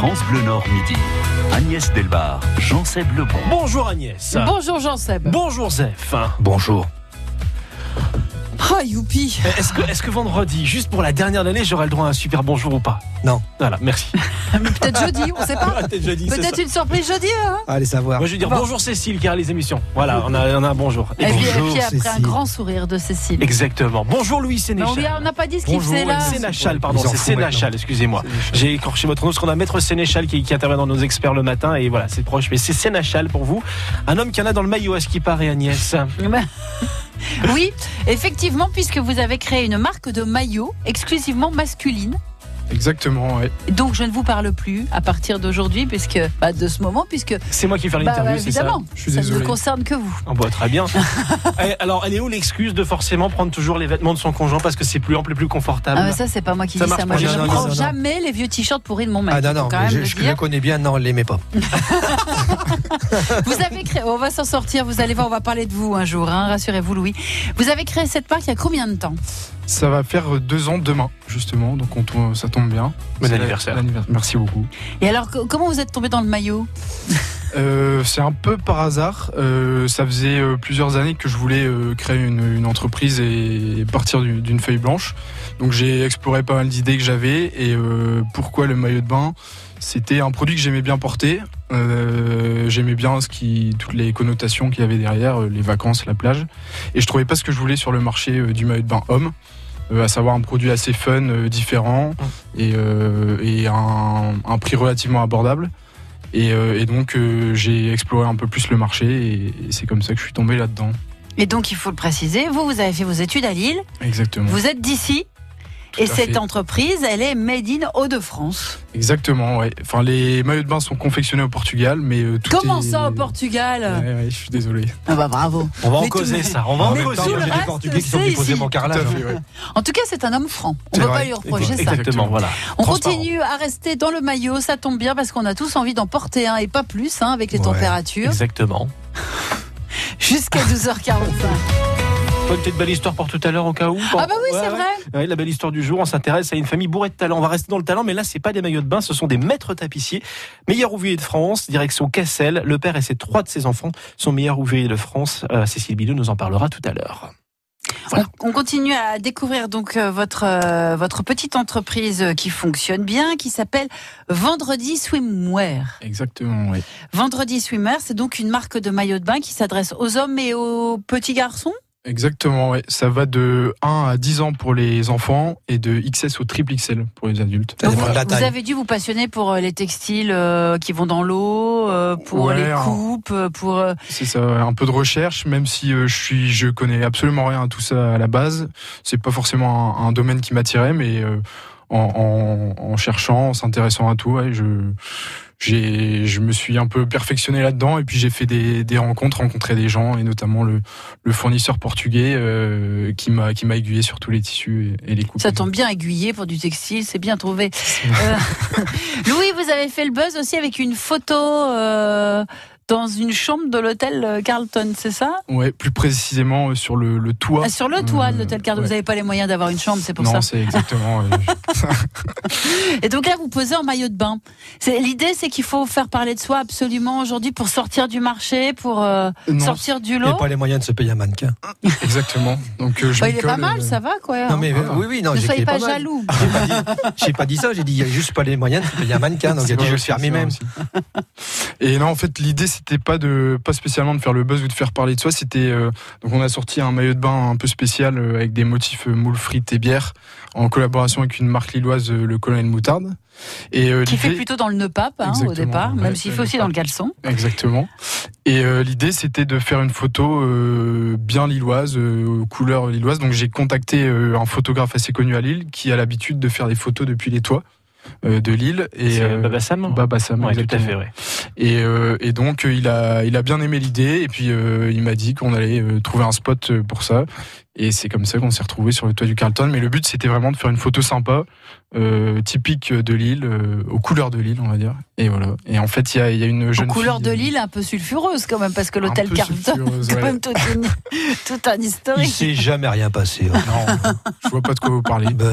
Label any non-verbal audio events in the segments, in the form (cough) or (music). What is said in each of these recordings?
France Bleu Nord midi. Agnès Delbar, Jean-Seb Lebon. Bonjour Agnès. Bonjour Jean-Seb. Bonjour Zef. Bonjour. Ah, youpi. Est-ce que, est-ce que vendredi, juste pour la dernière année, j'aurai le droit à un super bonjour ou pas? Non. Voilà, merci. (laughs) Mais peut-être jeudi, on sait pas. (laughs) Peut-être une surprise jeudi, hein Allez savoir. Moi, je vais dire Bon. bonjour Cécile qui a les émissions. Voilà, on a, on a un bonjour. Et puis, et bonjour, puis après un grand sourire de Cécile. Exactement. Bonjour Louis on Sénéchal. a- on n'a pas dit ce qu'il Bonjour, faisait là. Sénéchal, pardon, c'est Sénéchal, excusez-moi. J'ai écorché votre nom parce qu'on a Maître Sénéchal qui, qui intervient dans nos experts le matin et voilà, c'est proche. Mais c'est Sénéchal pour vous. Un homme qui en a dans le maillot, à ce qui paraît, Agnès. (laughs) Oui, effectivement, puisque vous avez créé une marque de maillot exclusivement masculine. Exactement, ouais. Donc je ne vous parle plus à partir d'aujourd'hui, puisque bah, de ce moment, puisque C'est moi qui vais faire bah, l'interview, c'est ça évidemment, Je suis ça ne désolé. concerne que vous. Oh, bah, très bien. (laughs) Eh, Alors, elle est où l'excuse de forcément prendre toujours les vêtements de son conjoint parce que c'est plus ample et plus confortable Ah, mais ça, c'est pas moi qui Ça dis ça. Moi, je ne prends non, non. jamais les vieux t-shirts pourris de mon mec. Ah non, non, quand même je, le je dire. le connais bien, non, elle l'aimait pas. (laughs) (laughs) Vous avez créé, on va s'en sortir, vous allez voir, on va parler de vous un jour, hein, rassurez-vous Louis. Vous avez créé cette marque il y a combien de temps? Ça va faire euh, deux ans demain, justement, donc on ça tombe bien. Bon anniversaire. Merci beaucoup. Et alors, co- comment vous êtes tombé dans le maillot? Euh, c'est un peu par hasard. Euh, ça faisait euh, plusieurs années que je voulais créer une, une entreprise et partir du- d'une feuille blanche. Donc j'ai exploré pas mal d'idées que j'avais. Et euh, pourquoi le maillot de bain? C'était un produit que j'aimais bien porter. Euh, j'aimais bien ce qui, toutes les connotations qu'il y avait derrière, les vacances, la plage. Et je trouvais pas ce que je voulais sur le marché du maillot de bain homme. Euh, à savoir un produit assez fun, euh, différent et, euh, et un, un prix relativement abordable. Et, euh, et donc euh, j'ai exploré un peu plus le marché et, et c'est comme ça que je suis tombé là-dedans. Et donc, il faut le préciser, vous, vous avez fait vos études à Lille, Exactement. vous êtes d'ici, Tout et cette fait. entreprise, elle est made in Hauts-de-France. Exactement, ouais. Enfin, les maillots de bain sont confectionnés au Portugal, mais euh, tout Comment est- ça au Portugal Ouais, ouais, je suis désolé. Ah bah bravo. On va en Mais causer tout- ça. On va en Mais causer. a des reste, Portugais qui sont ici. mon Tout à carrelage. fait, ouais. En tout cas, c'est un homme franc. On ne peut pas lui reprocher ça. Exactement, voilà. On continue à rester dans le maillot, ça tombe bien parce qu'on a tous envie d'en porter un et pas plus hein, avec les Ouais. températures. Exactement. (laughs) Jusqu'à 12h45. Toi, une petite belle histoire pour tout à l'heure au cas où. Ah bah oui, Ouais, c'est vrai. Ouais, la belle histoire du jour, on s'intéresse à une famille bourrée de talent. On va rester dans le talent, mais là, c'est pas des maillots de bain, ce sont des maîtres tapissiers. Meilleur ouvrier de France, direction Cassel. Le père et ses trois de ses enfants sont meilleurs ouvriers de France. Euh, Cécile Bidot nous en parlera tout à l'heure. Voilà. On, on continue à découvrir donc euh, votre euh, votre petite entreprise qui fonctionne bien, qui s'appelle Vendredi Swimwear. Exactement, ouais. Vendredi Swimwear, c'est donc une marque de maillot de bain qui s'adresse aux hommes et aux petits garçons? Exactement, ouais. Ça va de 1 à 10 ans pour les enfants et de XS au triple XL pour les adultes. Dépend vous, avez dû vous passionner pour euh, les textiles euh, qui vont dans l'eau, euh, pour Ouais, les coupes, pour C'est ça, un peu de recherche, même si euh, je suis, je connais absolument rien à tout ça à la base. C'est pas forcément un, un domaine qui m'attirait, mais euh, en, en, en cherchant, en s'intéressant à tout, ouais, je, je me suis un peu perfectionné là-dedans, et puis j'ai fait des, des rencontres, rencontré des gens, et notamment le, le fournisseur portugais euh, qui m'a, qui m'a aiguillé sur tous les tissus et, et les coupes. ça tombe bien aiguillé pour du textile, c'est bien trouvé. (laughs) Euh, (laughs) Louis, vous avez fait le buzz aussi avec une photo euh, dans une chambre de l'hôtel euh, Carlton, c'est ça? Ouais, plus précisément euh, sur le, le toit. Ah, Sur le toit de Euh, l'hôtel Carlton, ouais. vous n'avez pas les moyens d'avoir une chambre, c'est pour non, ça. c'est exactement. euh, (laughs) Et donc là, vous posez en maillot de bain. C'est- L'idée, c'est qu'il faut faire parler de soi absolument aujourd'hui pour sortir du marché, pour euh, non, sortir du Il n'y lot. a pas les moyens de se payer un mannequin. (laughs) exactement. Donc euh, je Bah, m'y il est pas mal, euh, ça va quoi. Non, mais Ah. euh, oui, oui, non, ne soyez pas, mal. jaloux. J'ai pas dit- pas ça, j'ai dit il n'y a juste pas les moyens de se payer un mannequin, (laughs) donc C'est j'ai dit vrai je le aussi, faire c'est vrai moi-même. aussi. Et non, en fait, l'idée c'était pas de, pas spécialement de faire le buzz ou de faire parler de soi. C'était euh, donc on a sorti un maillot de bain un peu spécial euh, avec des motifs euh, moules frites et bière en collaboration avec une marque lilloise, le Colonel Moutarde. Et Qui fait plutôt dans le nœud pape hein, au départ, ouais, même s'il fait aussi dans le caleçon. Exactement. Et l'idée, c'était de faire une photo bien lilloise, couleur lilloise. Donc j'ai contacté un photographe assez connu à Lille qui a l'habitude de faire des photos depuis les toits de Lille. Et C'est euh, Baba Sam Baba Sam, Ouais, tout à fait, ouais. Et, euh, et donc euh, il a il a bien aimé l'idée et puis euh, il m'a dit qu'on allait euh, trouver un spot euh, pour ça Et c'est comme ça qu'on s'est retrouvé sur le toit du Carlton. Mais le but, c'était vraiment de faire une photo sympa, euh, typique de Lille, euh, aux couleurs de Lille, on va dire. Et voilà. Et en fait, il y a, y a, une jeune aux couleurs fille, de Lille, un peu sulfureuse quand même, parce que l'hôtel Carlton, (laughs) quand ouais. même tout, une- (laughs) tout un Il historique. s'est jamais rien passé. hein. Non, je vois pas de quoi vous parlez. Ben.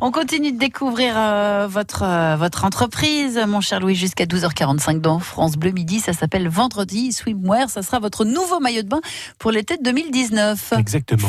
On continue de découvrir euh, votre euh, votre entreprise, mon cher Louis, jusqu'à 12h45 dans France Bleu Midi. Ça s'appelle Vendredi Swimwear. Ça sera votre nouveau maillot de bain pour l'été 2019. Exactement.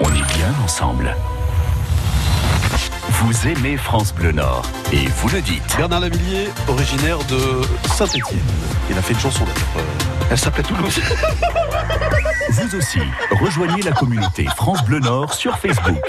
on est bien ensemble. Vous aimez France Bleu Nord et vous le dites. Bernard Lavillier, originaire de Saint-Étienne. Il a fait une chanson d'ailleurs. Euh, Elle s'appelait Toulouse. Vous aussi, rejoignez la communauté France Bleu Nord sur Facebook.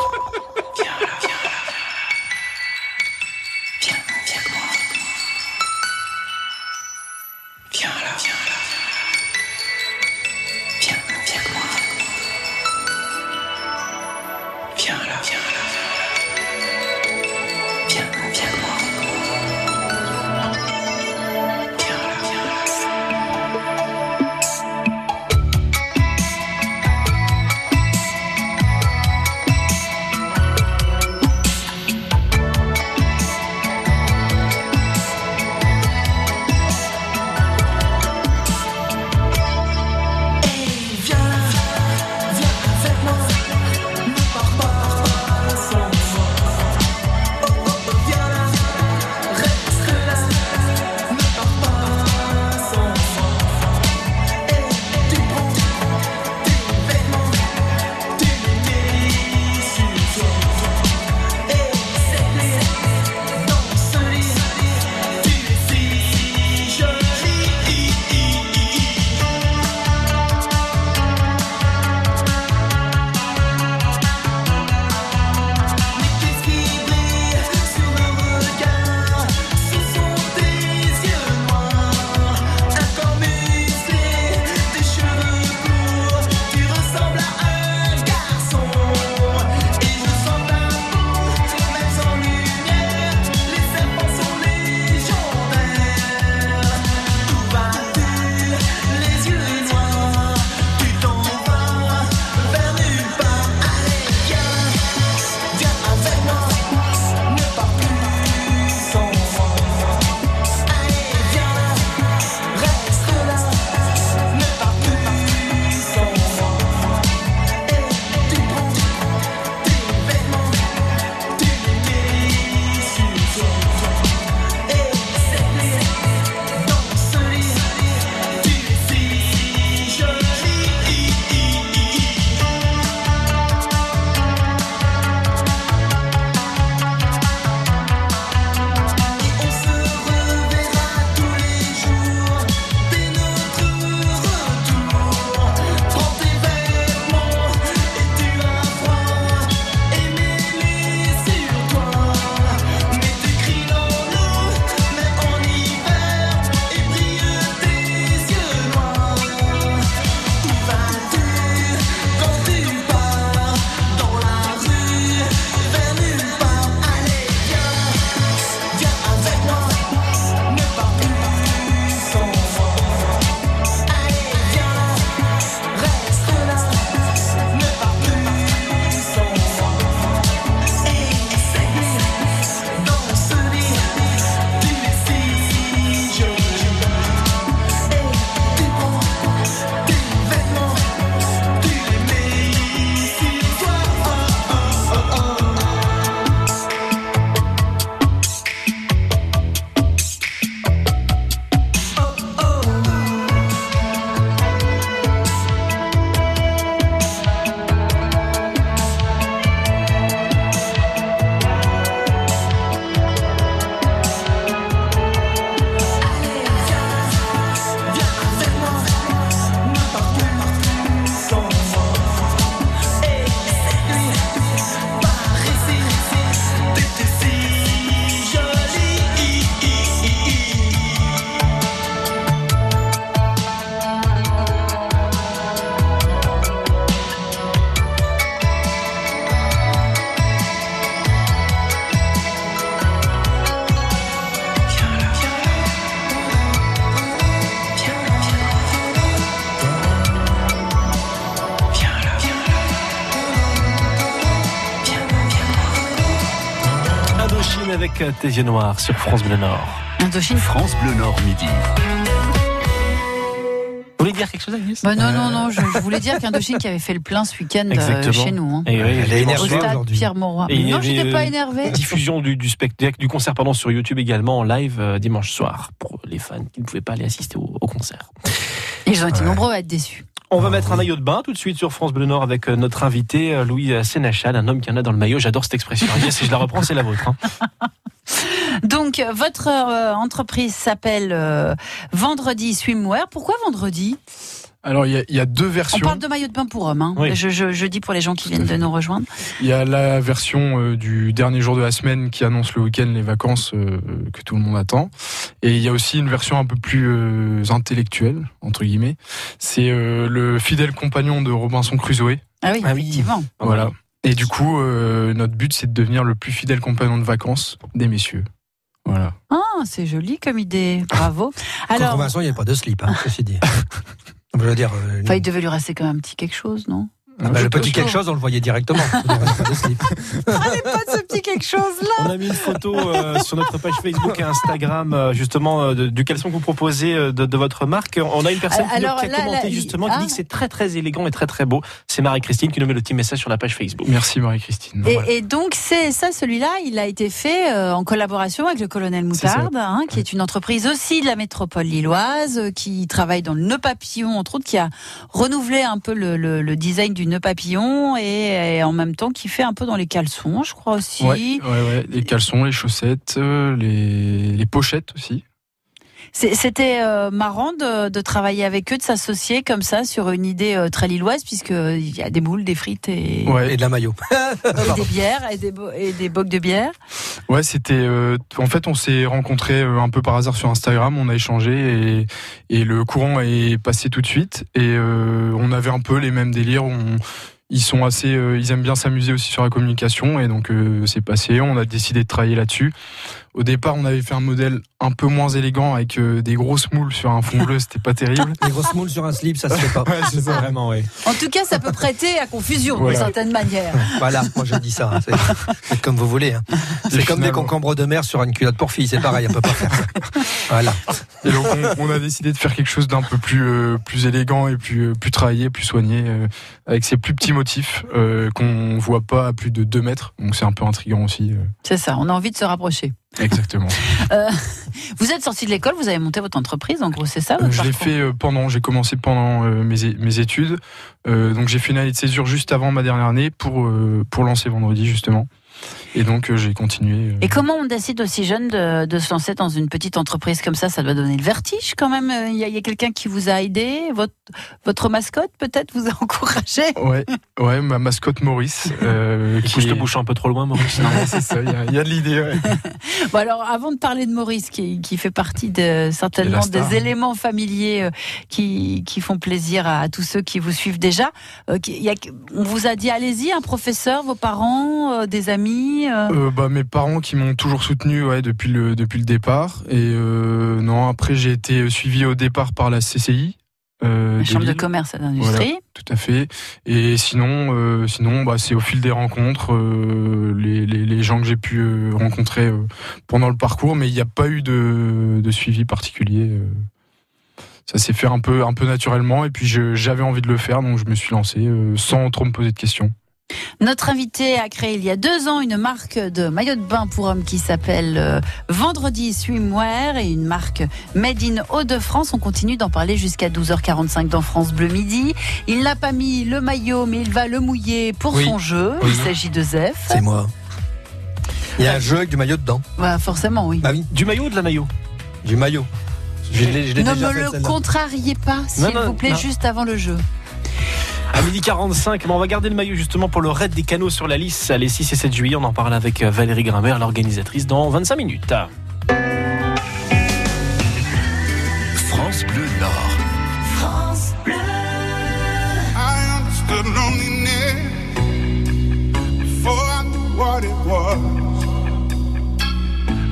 Tes yeux noirs sur France Bleu Nord. Indochine. France Bleu Nord midi. Vous voulez dire quelque chose, Agnès? Bah non, non, non, je, je voulais dire (laughs) qu'Indochine qui avait fait le plein ce week-end euh, chez nous. hein. Et oui, Elle est énervée aujourd'hui. Pierre Mauroy. Et Non, j'étais pas énervé. Diffusion du, du, spect- du concert pardon, sur YouTube également en live euh, dimanche soir pour les fans qui ne pouvaient pas aller assister au, au concert. Ils ont été nombreux à être déçus. On va mettre un maillot de bain tout de suite sur France Bleu Nord avec euh, notre invité euh, Louis Sénachal, un homme qui en a dans le maillot. J'adore cette expression. Si je la reprends, c'est la vôtre. hein. (laughs) Donc, euh, votre euh, entreprise s'appelle euh, Vendredi Swimwear. Pourquoi vendredi? Alors, il y, a- il y a deux On versions. parle de maillot de bain pour hommes. hein. Oui. Je, je- je dis pour les gens qui viennent de nous rejoindre. Il y a la version euh, du dernier jour de la semaine qui annonce le week-end, les vacances euh, que tout le monde attend. Et il y a aussi une version un peu plus euh, intellectuelle, entre guillemets. C'est euh, le fidèle compagnon de Robinson Crusoe. Ah oui, Ah oui. effectivement. Voilà. Et du coup, euh, notre but, c'est de devenir le plus fidèle compagnon de vacances des messieurs. Voilà. Ah, c'est joli comme idée. Bravo. Alors, Vincent, il n'y a pas de slip, hein, ceci dit. (laughs) On veut dire, euh, enfin, il devait lui rester quand même un petit quelque chose, non? Ah bah, le petit quelque chose, on le voyait directement. (laughs) Pas de ce petit quelque chose là. On a mis une photo euh, sur notre page Facebook et Instagram euh, justement euh, de- du caleçon que vous proposez euh, de, de votre marque. On a une personne qui, nous- Alors, qui a là, commenté là, justement qui ah. dit que c'est très très élégant et très très beau. C'est Marie-Christine qui nous met le petit message sur la page Facebook. Merci Marie-Christine. Et, Voilà. et donc c'est ça, celui-là, il a été fait euh, en collaboration avec le Colonel. Moutarde, hein, qui est une entreprise aussi de la métropole lilloise, euh, qui travaille dans le nœud papillon, entre autres, qui a renouvelé un peu le, le- le design du nœud papillon et, en même temps qui fait un peu dans les caleçons, je crois aussi. Ouais, ouais, les caleçons, les chaussettes, euh, les pochettes aussi. C'était euh, marrant de, de travailler avec eux, de s'associer comme ça sur une idée euh, très lilloise, puisque il y a des moules, des frites et, Ouais, Et de la maillot. (laughs) et des bières et des, et des bocs de bière. Ouais, c'était. euh, en fait, on s'est rencontrés euh, un peu par hasard sur Instagram, on a échangé et, et le courant est passé tout de suite. Et euh, on avait un peu les mêmes délires. On, ils sont assez, euh, ils aiment bien s'amuser aussi sur la communication et donc euh, c'est passé. On a décidé de travailler là-dessus. Au départ, on avait fait un modèle un peu moins élégant avec euh, des grosses moules sur un fond bleu. C'était pas terrible. (laughs) Les grosses moules sur un slip, ça se fait pas. (laughs) Ouais, c'est ça. Vraiment, oui. En tout cas, ça peut prêter à confusion Voilà. d'une certaine manière. (laughs) Voilà, moi je dis ça. hein. C'est- Faites comme vous voulez. hein. C'est Et comme des concombres de mer sur une culotte pour filles, c'est pareil, on peut pas faire ça. Voilà. Et donc on, on a décidé de faire quelque chose d'un peu plus euh, plus élégant et plus euh, plus travaillé, plus soigné, euh, avec ces plus petits motifs euh, qu'on voit pas à plus de 2 mètres. Donc c'est un peu intriguant aussi. euh. C'est ça, on a envie de se rapprocher. Exactement. Vous êtes sorti de l'école, vous avez monté votre entreprise, en gros, c'est ça Euh, votre je l'ai parcours fait euh, pendant, j'ai commencé pendant euh, mes, mes études. Euh, donc j'ai fait une année de césure juste avant ma dernière année pour euh, pour lancer vendredi justement. Et donc euh, j'ai continué. euh, Et comment on décide aussi jeune de, de se lancer dans une petite entreprise comme ça? Ça doit donner le vertige quand même. Il y a, il y a quelqu'un qui vous a aidé? Votre, votre mascotte peut-être vous a (laughs) encouragé? Ouais, ouais, ma mascotte Maurice. Euh, (laughs) Il pousse le bouchon un peu trop loin, Maurice. non c'est ça, il y, a- il y a de l'idée. ouais. (laughs) Bon alors, avant de parler de Maurice, qui, qui fait partie de, certainement Qui des éléments familiers euh, qui, qui font plaisir à, à tous ceux qui vous suivent déjà, euh, qui- il y a- on vous a dit allez-y, un professeur, vos parents, euh, des amis. Euh, Euh, bah, mes parents qui m'ont toujours soutenu ouais, depuis, le, depuis le départ. Et euh, non, après j'ai été suivi au départ par la CCI. la Chambre de commerce et d'industrie. Tout à fait. Et sinon, sinon, bah, c'est au fil des rencontres, les, les, les gens que j'ai pu rencontrer pendant le parcours, mais il n'y a pas eu de, de suivi particulier. Ça s'est fait un peu, un peu naturellement, et puis j'avais envie de le faire, donc je me suis lancé euh, sans trop me poser de questions. Notre invité a créé il y a deux ans une marque de maillot de bain pour hommes qui s'appelle euh, Vendredi Swimwear et une marque Made in Hauts-de-France. On continue d'en parler jusqu'à 12h45 dans France Bleu Midi. Il n'a pas mis le maillot, mais il va le mouiller pour Oui. son jeu. Oui. Il s'agit de Zef. C'est moi. Il y a un jeu avec du maillot dedans. Bah, forcément, oui. Bah oui, Du maillot ou de la maillot? Du maillot. Je l'ai je l'ai Ne déjà me fait, le contrariez pas, s'il non, vous plaît, non. juste avant le jeu. À midi 45, mais on va garder le maillot justement pour le raid des canaux sur la liste les 6 et 7 juillet. On en parle avec euh, Valérie Grimbert, l'organisatrice, dans 25 minutes. France Bleu Nord. I understood loneliness before I knew what it was.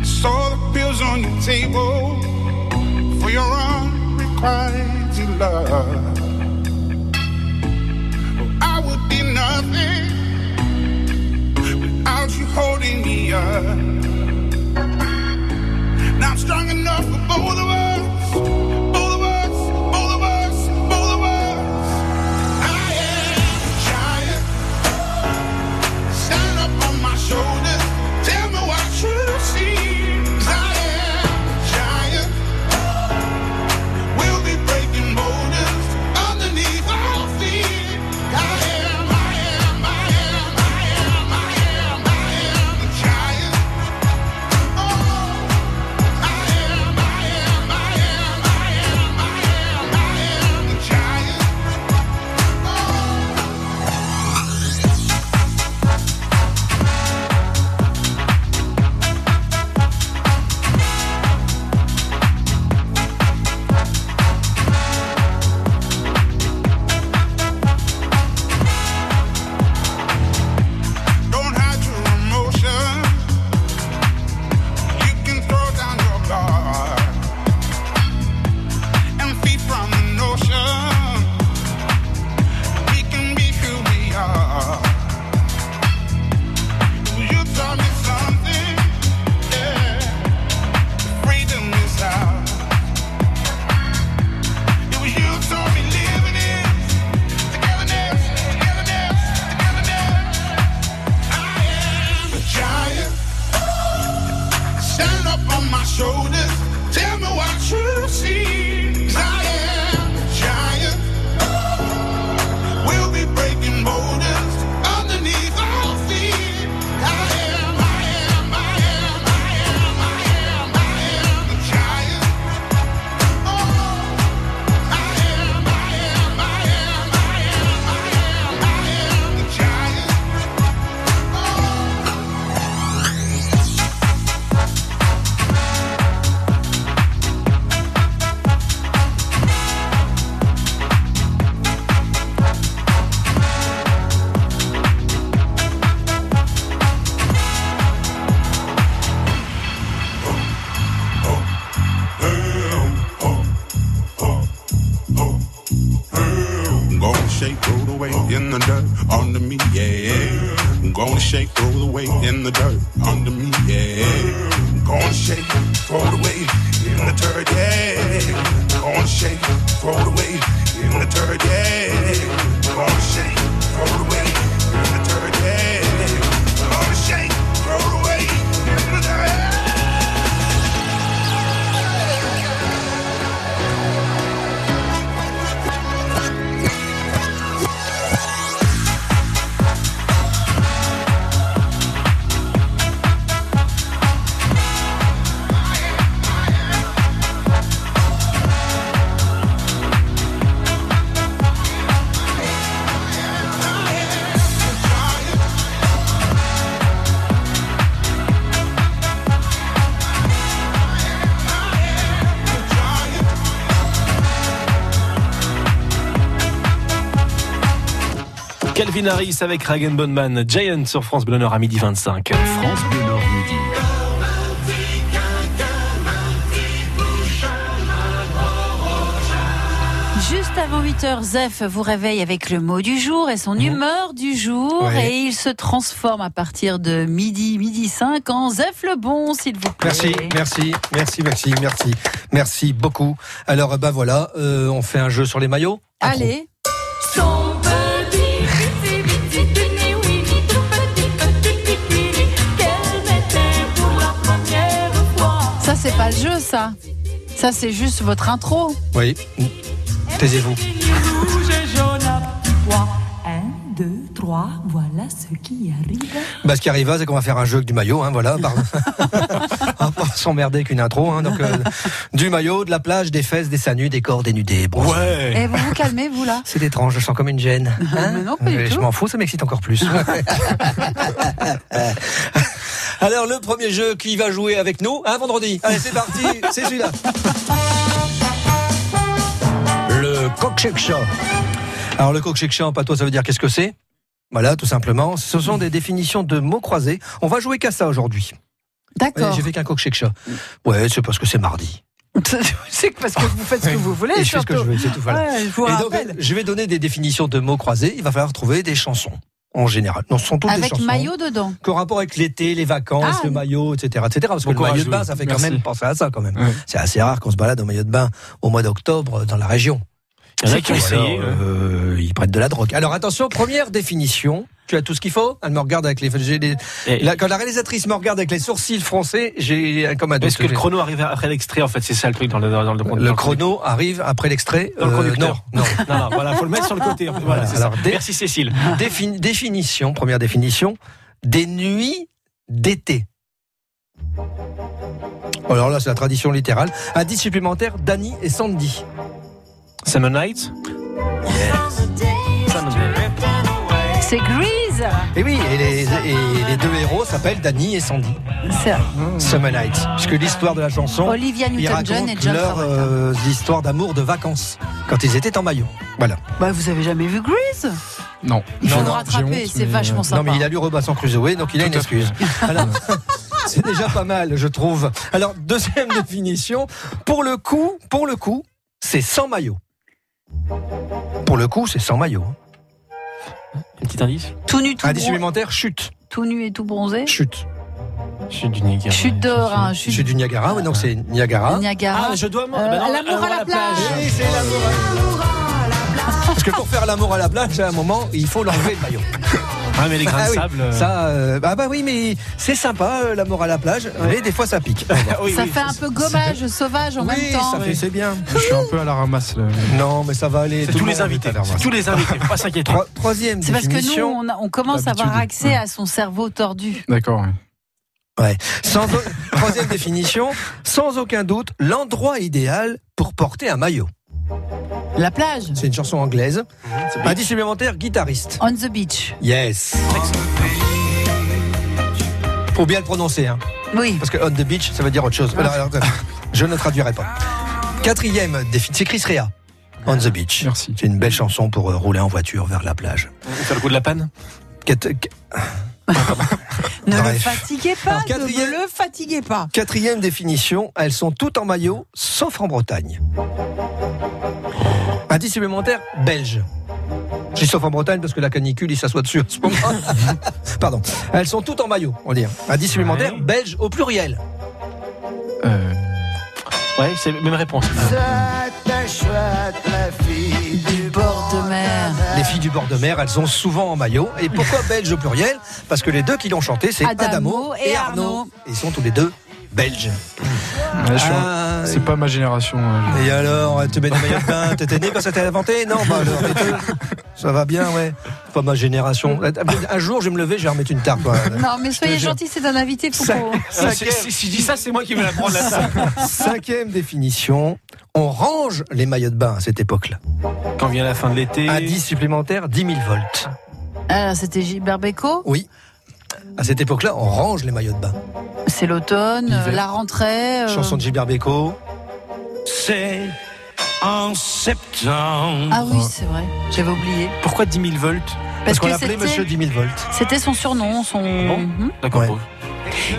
Saw the pills on your table for your unrequited love. I would be nothing without you holding me up. Now I'm strong enough for both of us. Calvin Harris avec Ragen Bonman, Giant sur France Bleu Nord à midi 25. France Bleu Nord midi. Juste avant 8h, Zef vous réveille avec le mot du jour et son humeur du jour. Et il se transforme à partir de midi, midi 5 en Zef le bon, s'il vous plaît. Merci, merci, merci, merci, merci, merci beaucoup. Alors, bah voilà, euh, on fait un jeu sur les maillots. Allez. C'est pas le jeu, ça. Ça, c'est juste votre intro. Oui, taisez-vous. Rouge et jaune à petits pois. Un, deux, trois, voilà ce qui arrive. Bah, ce qui arrive, c'est qu'on va faire un jeu avec du maillot, hein, voilà. Pardon. (laughs) on va pas s'emmerder qu'une intro, hein, donc euh, du maillot, de la plage, des fesses, des seins nus, des corps dénudés. Bon, Et vous vous calmez, vous, là C'est étrange, je sens comme une gêne. Hein Mais non, pas du Euh, Je tout. m'en fous, ça m'excite encore plus. (laughs) Alors, le premier jeu qui va jouer avec nous, un vendredi. Allez, c'est parti, (laughs) c'est celui-là. Le coq. Alors, le coq Show, pas toi, ça veut dire qu'est-ce que c'est? Voilà, tout simplement. Ce sont des définitions de mots croisés. On va jouer qu'à ça aujourd'hui. D'accord. Ouais, J'ai fait qu'un coq. Ouais, c'est parce que c'est mardi. (laughs) c'est parce que vous faites ce que vous voulez. Et je fais ce que je veux, c'est tout. Voilà. Ouais, je vous Et donc, rappelle. je vais donner des définitions de mots croisés. Il va falloir trouver des chansons. En général. Non, ce sont toutes des Avec chansons maillot dedans. qui ont rapport avec l'été, les vacances, Ah, le maillot, etc., etc. Parce que Bon le maillot de bain, ça fait quand même penser à ça quand même. Ouais. C'est assez rare qu'on se balade en maillot de bain au mois d'octobre dans la région. Il y en a qui ont essayé. euh, ils prennent de la drogue. Alors attention, première définition. Tu as tout ce qu'il faut Elle me regarde avec les. j'ai les- Et- la- quand la réalisatrice me regarde avec les sourcils froncés, j'ai un comme Est-ce que le chrono arrive après l'extrait En fait, c'est ça le truc dans le dans le, dans le- chrono arrive après l'extrait. Dans le Euh, conducteur. non, non. (laughs) Non, non, voilà, faut le mettre sur le côté. en fait. Voilà, alors, Merci Cécile. Défini- définition, première définition, des nuits d'été. Alors là, c'est la tradition littérale. Indice supplémentaire, Danny et Sandy. Summer Night? C'est Grease. Et oui, et les, et les deux héros s'appellent Danny et Sandy. C'est Summer Night. Puisque l'histoire de la chanson, Olivia Newton-John et John leur euh, histoire d'amour de vacances quand ils étaient en maillot. Voilà. Bah, vous avez jamais vu Grease? Non. Il faut Non, le non, rattraper, c'est mais, vachement euh, sympa. Non, mais il a lu Robinson Crusoe, donc il a une Tout excuse. (laughs) Alors, c'est déjà pas mal, je trouve. Alors, deuxième (laughs) définition. Pour le coup, pour le coup, c'est sans maillot. Pour le coup, c'est sans maillot. Un petit indice. Tout nu, tout, Indice bron- supplémentaire, chute. tout nu et tout bronzé. Chute. Chute du Niagara. Chute d'or, hein, Chute, chute du Niagara, oui, donc c'est Niagara. Niagara. Ah, je dois. Euh, bah l'amour à la plage. Oui, c'est l'amour à- Parce que pour faire l'amour à la plage, à un moment, il faut l'enlever le maillot. (laughs) Ah, mais les grains Ah de oui, sable. euh, Ça, euh, bah, bah oui, mais c'est sympa, euh, l'amour à la plage, mais des fois ça pique. (laughs) oui, ça oui, fait un peu gommage sauvage en oui, même temps. ça fait, c'est bien. Je suis un peu à la ramasse. Là. Non, mais ça va aller. C'est tout tous le les invités. tous les invités. Faut pas s'inquiéter. Trois- troisième C'est parce que nous, définition. on, a- on commence à avoir accès à son cerveau tordu. D'accord. ouais. Ouais. Sans Troisième définition, sans aucun doute, l'endroit idéal pour porter un maillot. La plage. C'est une chanson anglaise. Indice supplémentaire, guitariste. On the beach. Yes. Faut bien le prononcer, hein, Oui. parce que on the beach, ça veut dire autre chose. Alors, alors, (laughs) je ne traduirai pas. Quatrième définition, c'est Chris Rea. On the beach. Merci. C'est une belle chanson pour euh, rouler en voiture vers la plage. Faire le coup de la panne. (laughs) Ne le fatiguez pas, Alors, ne quatrième- le fatiguez pas. Quatrième définition, elles sont toutes en maillot, sauf en Bretagne. Indice supplémentaire, belge. Je dis sauf en Bretagne parce que la canicule, il s'assoit dessus en ce moment. (laughs) Pardon. Elles sont toutes en maillot, on dit. Indice supplémentaire, Ouais. belge au pluriel. Euh, Ouais, c'est la même réponse. Du bord de mer. Les filles du bord de mer, elles sont souvent en maillot. Et pourquoi (laughs) belge au pluriel? Parce que les deux qui l'ont chanté, c'est Adamo et Arnaud. Arnaud. Ils sont tous les deux ouais, un- Ah, C'est pas ma génération. euh, Et alors, elle te met des maillots de bain, t'étais né quand ça t'est inventé Non, bah alors, ça va bien, ouais. Pas ma génération. Un jour, je vais me lever, je vais remettre une tarte. quoi. Non, mais soyez gentil, c'est un invité. Ah, c'est- Si je dis ça, c'est moi qui vais la prendre la salle. Cinquième définition, on range les maillots de bain à cette époque-là. Quand vient la fin de l'été. Indice supplémentaire, 10 000 volts. Alors, c'était Gilbert Bécaud. Oui. À cette époque-là, on range les maillots de bain. C'est l'automne, euh, la rentrée. euh, Chanson de Gilbert Bécaud. C'est en septembre. Ah oui, c'est vrai. J'avais oublié. Pourquoi 10 000 volts Parce qu'on que l'appelait c'était- Monsieur 10 000 volts. C'était son surnom, son. bon Mhm. D'accord. Ouais.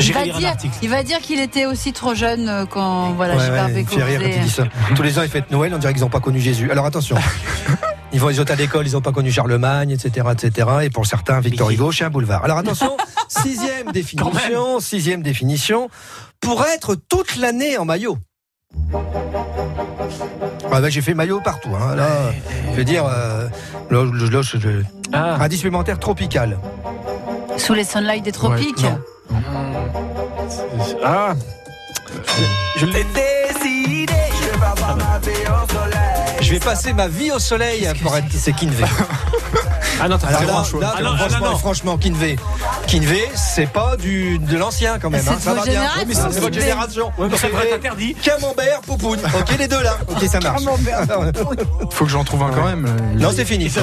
Il va, dire, article. il va dire qu'il était aussi trop jeune euh, quand voilà, Ouais, Gilbert ouais, il me Bécaud fait rire quand faisait- il dit ça. Tous les ans, ils fêtent Noël, on dirait qu'ils n'ont pas connu Jésus. Alors attention. (laughs) Ils vont ils sont à l'école, ils n'ont pas connu Charlemagne, etc., etc. Et pour certains, Victor Hugo, chien boulevard. Alors (laughs) attention, sixième définition, sixième définition, pour être toute l'année en maillot. Ah bah, j'ai fait maillot partout. Hein. Là, je veux dire, euh, là, là, là, je- je- Ah, indice supplémentaire tropical. Sous les sunlights des tropiques. non. ah. Je l'ai vais passer ma vie au soleil pour être. C'est Kinvey. Ah non, t'as Alors pas le là, Ah non, ah franchement, non, non. franchement, Kinvey. Kinvey, c'est pas du, de l'ancien quand même. Hein, ça va bien. génération, Oui, mais c'est votre génération. Ouais, mais ça devrait être Kinvey, interdit. Camembert, Poupoune. Ok, les deux là. Ok, ça marche. Faut que j'en trouve un quand même. Non, c'est fini. (laughs)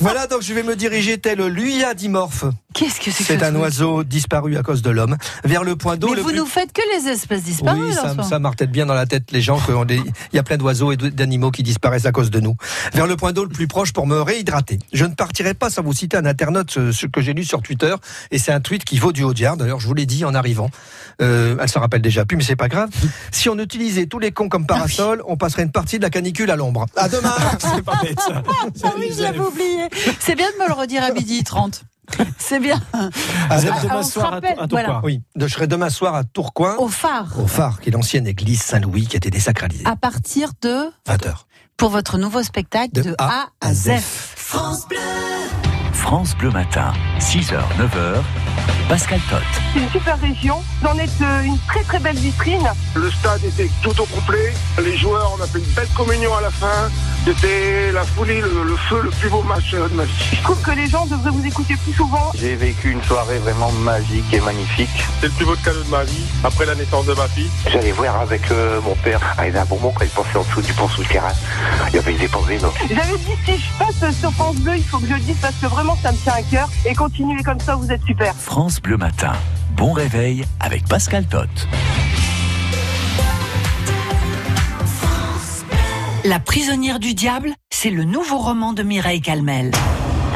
Voilà. Donc je vais me diriger tel Luia Dimorphe Qu'est-ce que c'est que C'est ce un oiseau disparu à cause de l'homme. Vers le point d'eau. Mais le vous plus- nous faites que les espèces disparues. Oui, ça, ça martèle bien dans la tête les gens qu'il y a plein d'oiseaux et de- d'animaux qui disparaissent à cause de nous. Vers le point d'eau le plus proche pour me réhydrater. Je ne partirai pas sans vous citer un internaute, ce, ce que j'ai lu sur Twitter, et c'est un tweet qui vaut du haut diable. D'ailleurs, je vous l'ai dit en arrivant. Euh, elle s'en rappelle déjà plus, mais c'est pas grave. Si on utilisait tous les cons comme parasol, on passerait une partie de la canicule à l'ombre. À demain. (laughs) C'est pas bête ça. Ah oui, je l'avais oublié. C'est bien de me le redire à midi 30. (laughs) C'est bien. Ah, demain on se soir à, rappelle, à voilà. Tourcoing. Oui, je serai demain soir à Tourcoing, Au phare. au phare, qui est l'ancienne église Saint-Louis qui a été désacralisée. À partir de 20h. pour votre nouveau spectacle de, De A à Z. Z. France Bleu Matin, 6h, 9h, Pascal Tot. C'est une super région. Vous en êtes euh, une très très belle vitrine. Le stade était tout au complet. Les joueurs, on a fait une belle communion à la fin. C'était la folie, le, le feu, le plus beau match de ma vie. Je trouve que les gens devraient vous écouter plus souvent. J'ai vécu une soirée vraiment magique et magnifique. C'est le plus beau cadeau de ma vie, après la naissance de ma fille. J'allais voir avec euh, mon père arrivé un bon moment quand il passait en dessous du pont souterrain. Il y avait des pensées, non J'avais dit si je passe sur France Bleu, il faut que je le dise parce que vraiment ça me tient à cœur. Et continuez comme ça, vous êtes super. France Bleu Matin. Bon réveil avec Pascal Tot. La prisonnière du diable, c'est le nouveau roman de Mireille Calmel.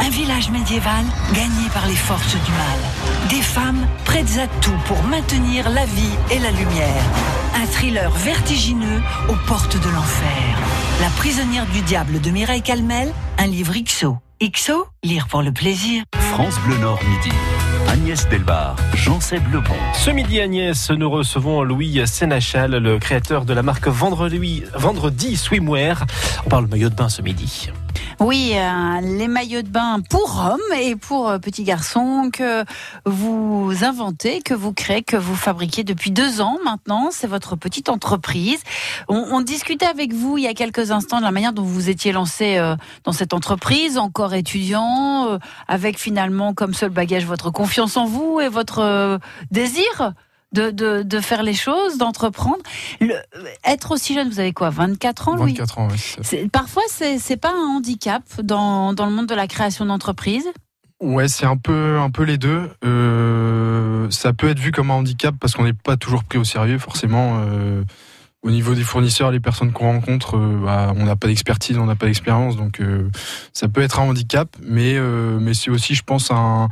Un village médiéval gagné par les forces du mal. Des femmes prêtes à tout pour maintenir la vie et la lumière. Un thriller vertigineux aux portes de l'enfer. La prisonnière du diable de Mireille Calmel, un livre XO. XO, lire pour le plaisir. France Bleu Nord midi. Agnès Delbar, Jean-Seb Lebon. Ce midi, Agnès, nous recevons Louis Sénachal, le créateur de la marque Vendredi, Vendredi Swimwear. On parle maillot de bain ce midi. Oui, euh, les maillots de bain pour hommes et pour euh, petits garçons que vous inventez, que vous créez, que vous fabriquez depuis deux ans maintenant. C'est votre petite entreprise. On, discutait avec vous il y a quelques instants de la manière dont vous étiez lancé euh, dans cette entreprise, encore étudiant, avec finalement comme seul bagage votre confiance en vous et votre désir. De, de, de faire les choses, d'entreprendre. Le- Être aussi jeune, vous avez quoi, 24 ans, Louis 24 ans, c'est c'est- Parfois, c'est c'est pas un handicap dans, dans le monde de la création d'entreprise. Ouais, c'est un peu, un peu les deux. Euh, ça peut être vu comme un handicap parce qu'on n'est pas toujours pris au sérieux, forcément. Euh, au niveau des fournisseurs, les personnes qu'on rencontre, euh, bah, on n'a pas d'expertise, on n'a pas d'expérience, donc ça peut être un handicap, mais, mais c'est aussi, je pense, un,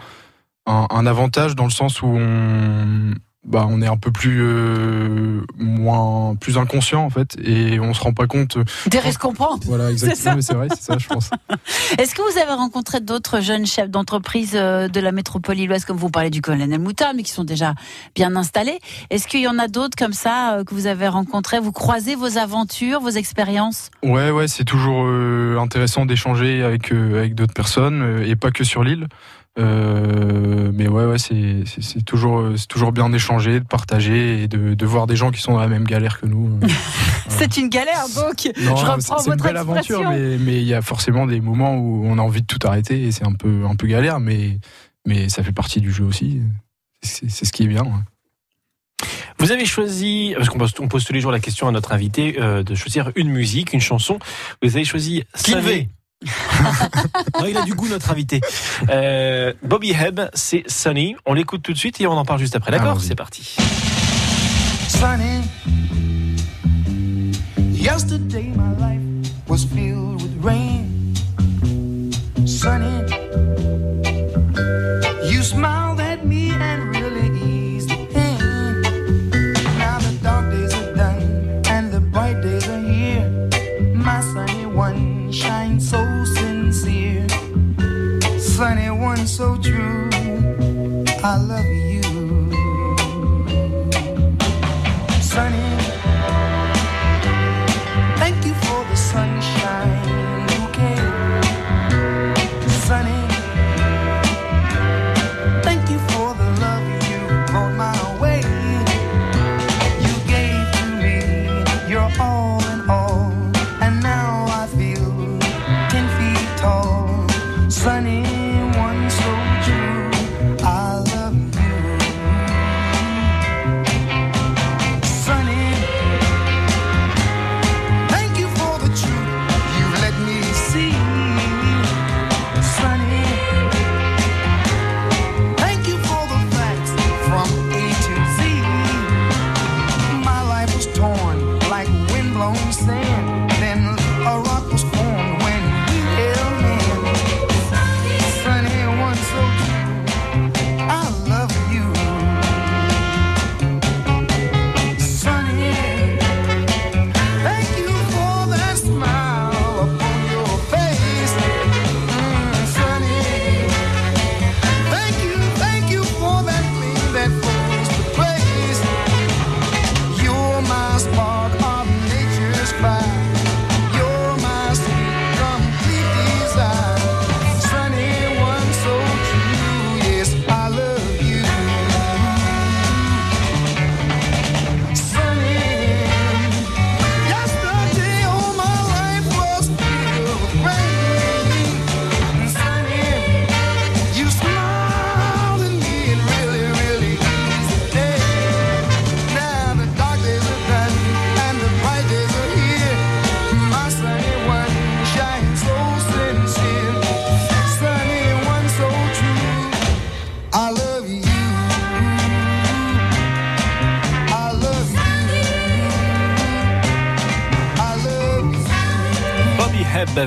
un, un avantage dans le sens où on, bah, on est un peu plus euh, moins, plus inconscient en fait, et on se rend pas compte. Des risques qu'on prend. Voilà, exactement, mais c'est vrai, c'est ça, je pense. (laughs) Est-ce que vous avez rencontré d'autres jeunes chefs d'entreprise euh, de la métropole illoise, comme vous parlez du colonel Moutard, mais qui sont déjà bien installés Est-ce qu'il y en a d'autres comme ça euh, que vous avez rencontrés? Vous croisez vos aventures, vos expériences? Ouais, ouais, c'est toujours euh, intéressant d'échanger avec euh, avec d'autres personnes euh, et pas que sur l'île. Euh, mais ouais, ouais, c'est toujours euh, c'est toujours bien d'échanger, de partager et de, de voir des gens qui sont dans la même galère que nous. (laughs) C'est une galère, donc Non, je c'est reprends c'est une votre belle expression. aventure, mais mais il y a forcément des moments où on a envie de tout arrêter et c'est un peu un peu galère, mais mais ça fait partie du jeu aussi. C'est c'est ce qui est bien. ouais. Vous avez choisi, parce qu'on pose, on pose tous les jours la question à notre invité, euh, de choisir une musique, une chanson. Vous avez choisi Kilvé. (laughs) non, il a du goût, notre invité. Euh, Bobby Hebb, c'est Sunny. On l'écoute tout de suite et on en parle juste après. D'accord. C'est parti. sunny. Yesterday my life was filled with rain.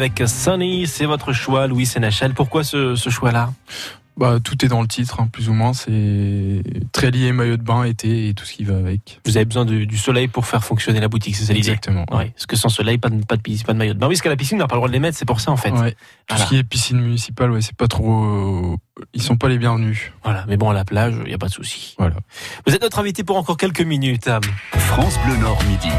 Avec Sunny, c'est votre choix, Louis Sénéchal. Pourquoi ce, ce choix-là? Bah, tout est dans le titre, hein, plus ou moins. C'est très lié maillot de bain, été et tout ce qui va avec. Vous avez besoin du, du soleil pour faire fonctionner la boutique, c'est ça l'idée? Exactement. Ouais, parce que sans soleil, pas de, pas de, piscine, pas de maillot de bain. Oui, parce qu'à la piscine, on n'a pas le droit de les mettre, c'est pour ça en fait. Ouais. Tout Voilà. ce qui est piscine municipale, ouais, c'est pas trop. euh, Ils sont pas les bienvenus. Voilà, mais bon, à la plage, il n'y a pas de souci. Voilà. Vous êtes notre invité pour encore quelques minutes. Am. France Bleu Nord Midi.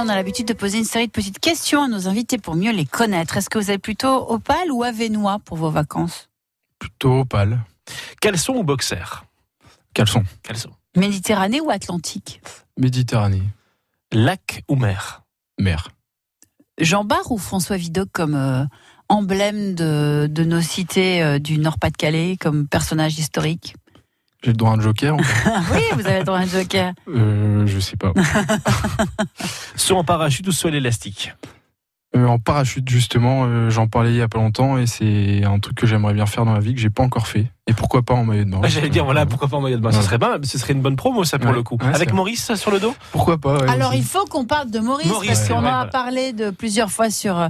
On a l'habitude de poser une série de petites questions à nos invités pour mieux les connaître. Est-ce que vous avez plutôt Opale ou Avenois pour vos vacances Plutôt pâle. Caleçon ou boxer Caleçon. Caleçon. Méditerranée ou Atlantique Méditerranée. Lac ou mer Mer. Jean Bart ou François Vidocq comme euh, emblème de, de nos cités euh, du Nord-Pas-de-Calais, comme personnage historique J'ai le droit à un joker ou pas (laughs) Oui, vous avez le droit à un joker. euh, Je sais pas. (laughs) Soit en parachute ou soit l'élastique Euh, en parachute, justement, euh, j'en parlais il y a pas longtemps et c'est un truc que j'aimerais bien faire dans la vie que j'ai pas encore fait. Et pourquoi pas en maillot de bain J'allais dire, voilà, pourquoi pas en maillot de bain Ce Ouais. serait bien, ce serait une bonne promo, ça, pour Ouais. le coup. Ouais, Avec Maurice ça, sur le dos Pourquoi pas ouais, Alors il faut qu'on parle de Maurice, Maurice, parce qu'on en a parlé de plusieurs fois sur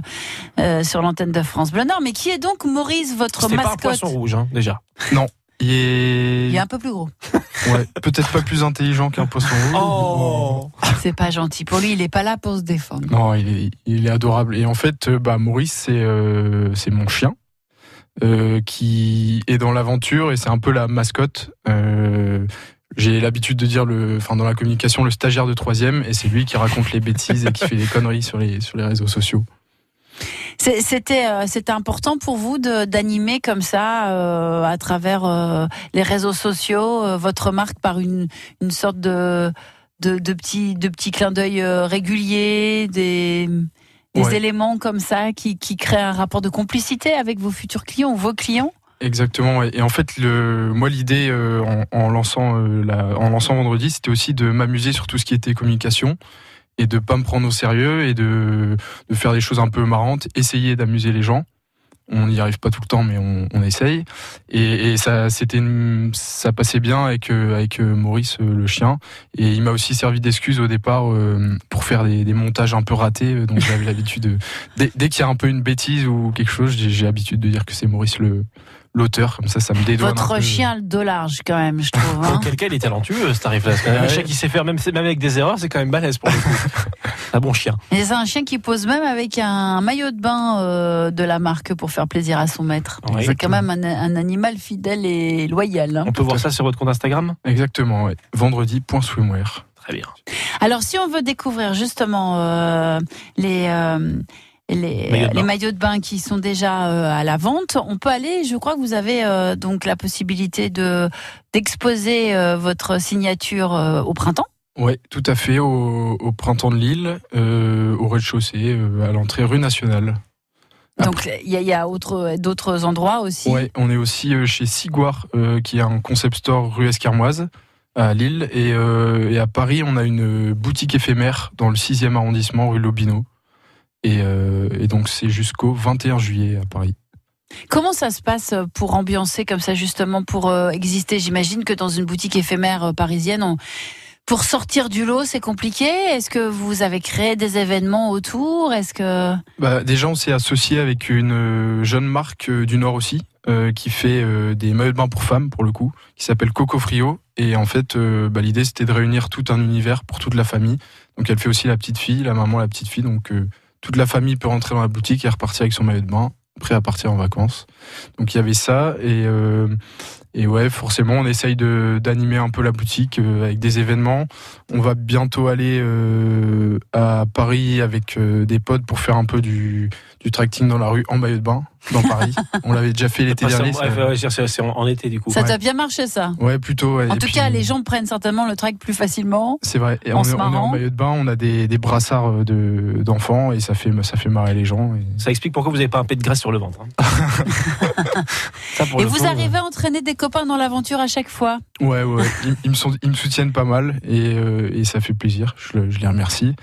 euh, sur l'antenne de France Bleu Nord. Mais qui est donc Maurice, votre C'était pas un mascotte? Poisson rouge, hein, déjà. Non. Il est... Il est un peu plus gros. (laughs) Ouais, peut-être pas plus intelligent qu'un poisson rouge. Oh C'est pas gentil pour lui. Il est pas là pour se défendre. Non, il est, il est adorable. Et en fait, euh, bah, Maurice, c'est euh, c'est mon chien euh, qui est dans l'aventure et c'est un peu la mascotte. Euh, J'ai l'habitude de dire, le, enfin, dans la communication, le stagiaire de troisième et c'est lui qui raconte les bêtises et qui fait des conneries sur les, sur les réseaux sociaux. C'était euh, c'était important pour vous d'animer comme ça euh, à travers euh, les réseaux sociaux votre marque par une une sorte de de, de petits de petits clins d'œil réguliers, des des Ouais. éléments comme ça qui qui créent un rapport de complicité avec vos futurs clients ou vos clients. Exactement. Et en fait, le, moi, l'idée en, en lançant la, en lançant vendredi, c'était aussi de m'amuser sur tout ce qui était communication et de pas me prendre au sérieux et de, de faire des choses un peu marrantes, essayer d'amuser les gens. On n'y arrive pas tout le temps, mais on, essaye. Et, ça, c'était, ça passait bien avec euh, avec euh, Maurice, euh, le chien. Et il m'a aussi servi d'excuse au départ pour faire des, des montages un peu ratés. Donc j'avais (laughs) l'habitude de, dès, dès qu'il y a un peu une bêtise ou quelque chose, j'ai l'habitude de dire que c'est Maurice le l'auteur. Comme ça, ça me dédouane un Votre peu. chien le dos large quand même, je trouve. hein. Il est talentueux, cet arrive là. Un Ouais. chien qui sait faire, même, même avec des erreurs, c'est quand même balèze pour le coup. (laughs) un bon chien. Et c'est un chien qui pose même avec un maillot de bain euh, de la marque pour faire plaisir à son maître. Ouais. c'est quand même un, un animal fidèle et loyal. hein. On peut voir ça sur votre compte Instagram? Exactement, ouais. Vendredi.swimwear. Très bien. Alors, si on veut découvrir justement euh, les, euh, les, Maillots de bain. les maillots de bain qui sont déjà euh, à la vente, on peut aller. Je crois que vous avez euh, donc la possibilité de d'exposer euh, votre signature au printemps. Ouais, tout à fait, au, au printemps de Lille, au rez-de-chaussée, à l'entrée rue nationale. Donc, il y a, il y a autre- d'autres endroits aussi. Ouais, on est aussi chez Siguar, qui est un concept store rue Escarmoise à Lille. Et, et à Paris, on a une boutique éphémère dans le 6e arrondissement, rue Lobino. Et, euh, et donc, c'est jusqu'au 21 juillet à Paris. Comment ça se passe pour ambiancer comme ça justement pour euh, exister? J'imagine que dans une boutique éphémère euh, parisienne, on Pour sortir du lot, c'est compliqué. Est-ce que vous avez créé des événements autour? Est-ce que Bah, déjà, on s'est associé avec une euh, jeune marque euh, du Nord aussi, euh, qui fait euh, des maillots de bain pour femmes, pour le coup, qui s'appelle Coco Frio. Et en fait, euh, bah, l'idée, c'était de réunir tout un univers pour toute la famille. Donc, elle fait aussi la petite fille, la maman, la petite fille. Donc, euh, toute la famille peut rentrer dans la boutique et repartir avec son maillot de bain, prêt à partir en vacances. Donc, il y avait ça. Et, euh, et ouais, forcément, on essaye d'animer un peu la boutique euh, avec des événements. On va bientôt aller euh, à Paris avec euh, des potes pour faire un peu du, du tracting dans la rue en maillot de bain dans Paris. (laughs) on l'avait déjà fait l'été dernier. c'est- ça- ouais, en, en été du coup. ça t'a bien marché ça Ouais, plutôt. ouais. En Et tout puis, cas, les gens prennent certainement le track plus facilement. C'est vrai. Et en on, se est, on est en maillot de bain, on a des, des brassards euh, de d'enfants et ça fait ça fait marrer les gens. et- Ça explique pourquoi vous n'avez pas un peu de graisse sur le ventre. hein. (laughs) Ça, pour Et le vous coup, euh, arrivez à entraîner des copains dans l'aventure à chaque fois? Ouais, ouais. Ils, ils me sont, ils me soutiennent pas mal et, euh, et ça fait plaisir. Je les remercie.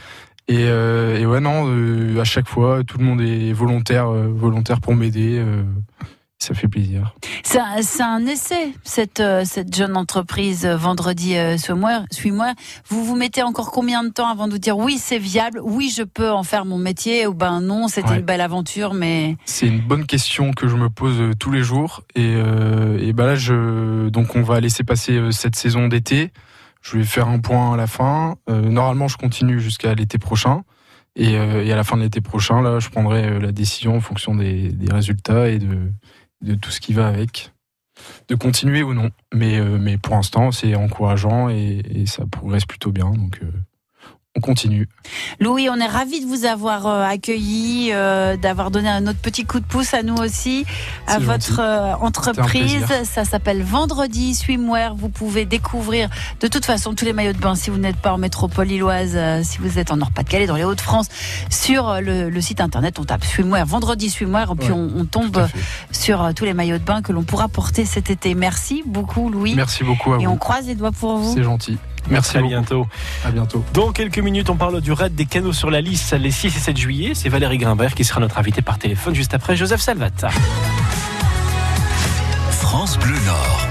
Et, euh, et ouais, non, euh, à chaque fois, tout le monde est volontaire, euh, volontaire pour m'aider. ça fait plaisir. C'est un, essai, cette, cette jeune entreprise vendredi. Swimwear. Vous vous mettez encore combien de temps avant de vous dire oui, c'est viable, oui, je peux en faire mon métier, ou ben non, c'était Ouais. une belle aventure, mais C'est une bonne question que je me pose tous les jours. Et, euh, et bah là, je, donc on va laisser passer cette saison d'été. Je vais faire un point à la fin. Euh, normalement, je continue jusqu'à l'été prochain. Et, euh, et à la fin de l'été prochain, là, je prendrai euh, la décision en fonction des, résultats et de, tout ce qui va avec. De continuer ou non. Mais, mais pour l'instant, c'est encourageant et, ça progresse plutôt bien. Donc, on continue. Louis, on est ravis de vous avoir euh, accueilli, euh, d'avoir donné un autre petit coup de pouce à nous aussi, à votre euh, entreprise. Ça s'appelle Vendredi Swimwear. Vous pouvez découvrir de toute façon tous les maillots de bain si vous n'êtes pas en métropole lilloise, si vous êtes en Nord-Pas-de-Calais, dans les Hauts-de-France, sur le, le site internet. On tape Swimwear, Vendredi Swimwear, puis Ouais, on, on tombe sur tous les maillots de bain que l'on pourra porter cet été. Merci beaucoup, Louis. Merci beaucoup à Et vous. on croise les doigts pour vous. C'est gentil. Merci à beaucoup. bientôt. À bientôt. Dans quelques minutes, on parle du raid des canaux sur la liste les 6 et 7 juillet. C'est Valérie Grimbert qui sera notre invité par téléphone juste après Joseph Salvat. France Bleu Nord.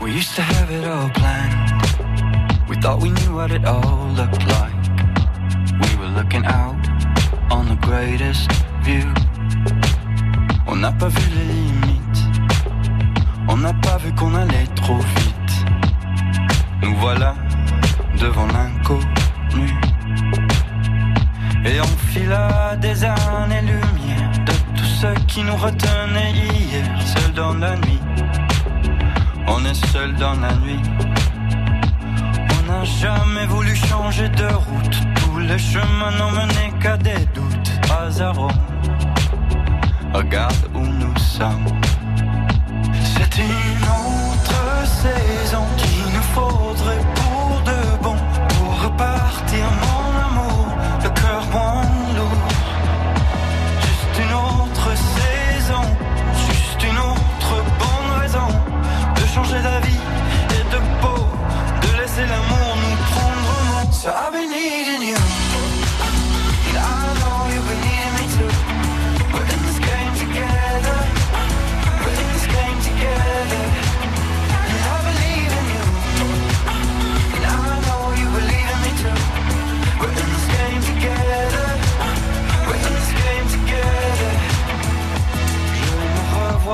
We used to have it all planned. We thought we knew what it all looked like. We were looking out on the greatest view. On n'a pas vu les limites. On n'a pas vu qu'on allait trop vite. Nous voilà devant l'inconnu. Et on fila des années-lumière de tout ce qui nous retenait hier, seul dans la nuit. On est seul dans la nuit. On n'a jamais voulu changer de route. Tous les chemins n'ont mené qu'à des doutes. Hasard, regarde où nous sommes. Une autre saison qu'il nous faudrait